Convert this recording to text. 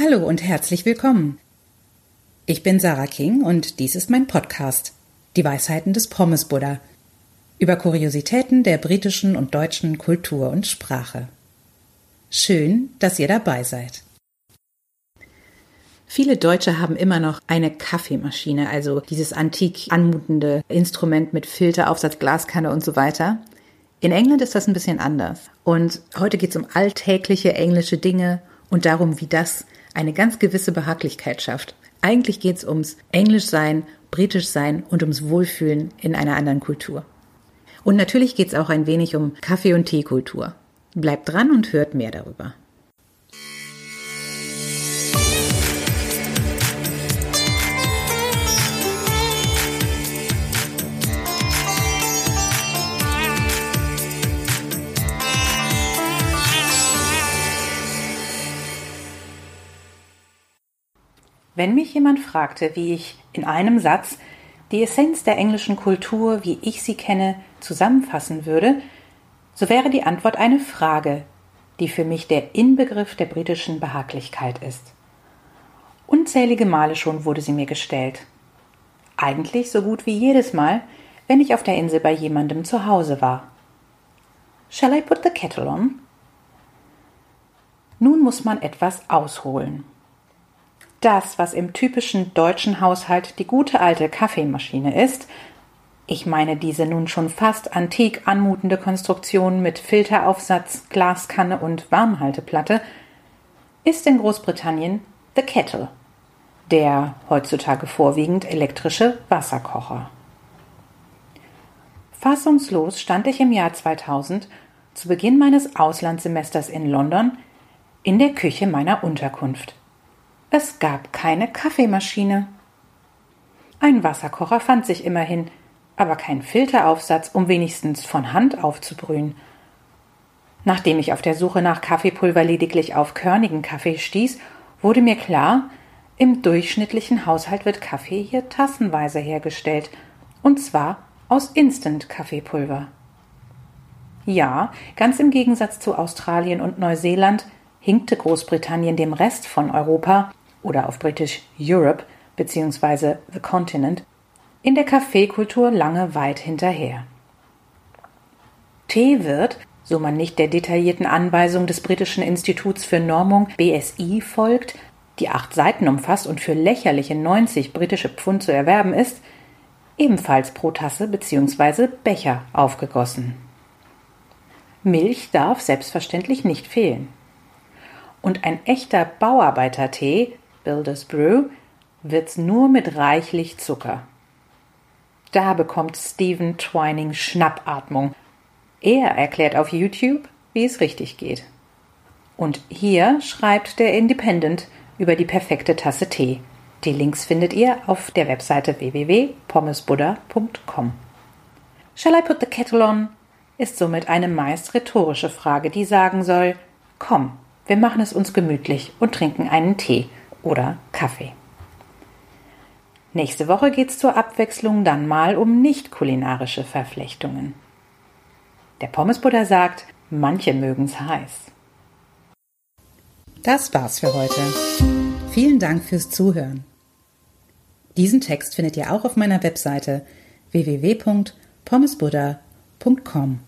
Hallo und herzlich willkommen. Ich bin Sarah King und dies ist mein Podcast Die Weisheiten des Pommes Buddha über Kuriositäten der britischen und deutschen Kultur und Sprache. Schön, dass ihr dabei seid. Viele Deutsche haben immer noch eine Kaffeemaschine, also dieses antik anmutende Instrument mit Filteraufsatz, Glaskanne und so weiter. In England ist das ein bisschen anders. Und heute geht es um alltägliche englische Dinge und darum, wie das eine ganz gewisse Behaglichkeit schafft. Eigentlich geht es ums Englischsein, Britischsein und ums Wohlfühlen in einer anderen Kultur. Und natürlich geht es auch ein wenig um Kaffee- und Teekultur. Bleibt dran und hört mehr darüber. Wenn mich jemand fragte, wie ich in einem Satz die Essenz der englischen Kultur, wie ich sie kenne, zusammenfassen würde, so wäre die Antwort eine Frage, die für mich der Inbegriff der britischen Behaglichkeit ist. Unzählige Male schon wurde sie mir gestellt. Eigentlich so gut wie jedes Mal, wenn ich auf der Insel bei jemandem zu Hause war. Shall I put the kettle on? Nun muss man etwas ausholen das, was im typischen deutschen Haushalt die gute alte Kaffeemaschine ist, ich meine diese nun schon fast antik anmutende Konstruktion mit Filteraufsatz, Glaskanne und Warmhalteplatte, ist in Großbritannien The Kettle, der heutzutage vorwiegend elektrische Wasserkocher. Fassungslos stand ich im Jahr 2000 zu Beginn meines Auslandssemesters in London in der Küche meiner Unterkunft. Es gab keine Kaffeemaschine. Ein Wasserkocher fand sich immerhin, aber kein Filteraufsatz, um wenigstens von Hand aufzubrühen. Nachdem ich auf der Suche nach Kaffeepulver lediglich auf körnigen Kaffee stieß, wurde mir klar, im durchschnittlichen Haushalt wird Kaffee hier tassenweise hergestellt, und zwar aus Instant-Kaffeepulver. Ja, ganz im Gegensatz zu Australien und Neuseeland hinkte Großbritannien dem Rest von Europa oder auf Britisch Europe bzw. The Continent in der Kaffeekultur lange weit hinterher. Tee wird, so man nicht der detaillierten Anweisung des britischen Instituts für Normung BSI folgt, die acht Seiten umfasst und für lächerliche 90 britische Pfund zu erwerben ist, ebenfalls pro Tasse bzw. Becher aufgegossen. Milch darf selbstverständlich nicht fehlen. Und ein echter Bauarbeitertee Builders Brew wird's nur mit reichlich Zucker. Da bekommt Stephen Twining Schnappatmung. Er erklärt auf YouTube, wie es richtig geht. Und hier schreibt der Independent über die perfekte Tasse Tee. Die Links findet ihr auf der Webseite www.pommesbuddha.com. Shall I put the kettle on? ist somit eine meist rhetorische Frage, die sagen soll, komm, wir machen es uns gemütlich und trinken einen Tee oder Kaffee. Nächste Woche geht's zur Abwechslung dann mal um nicht kulinarische Verflechtungen. Der Pommesbuddha sagt, manche mögen's heiß. Das war's für heute. Vielen Dank fürs Zuhören. Diesen Text findet ihr auch auf meiner Webseite www.pommesbuddha.com.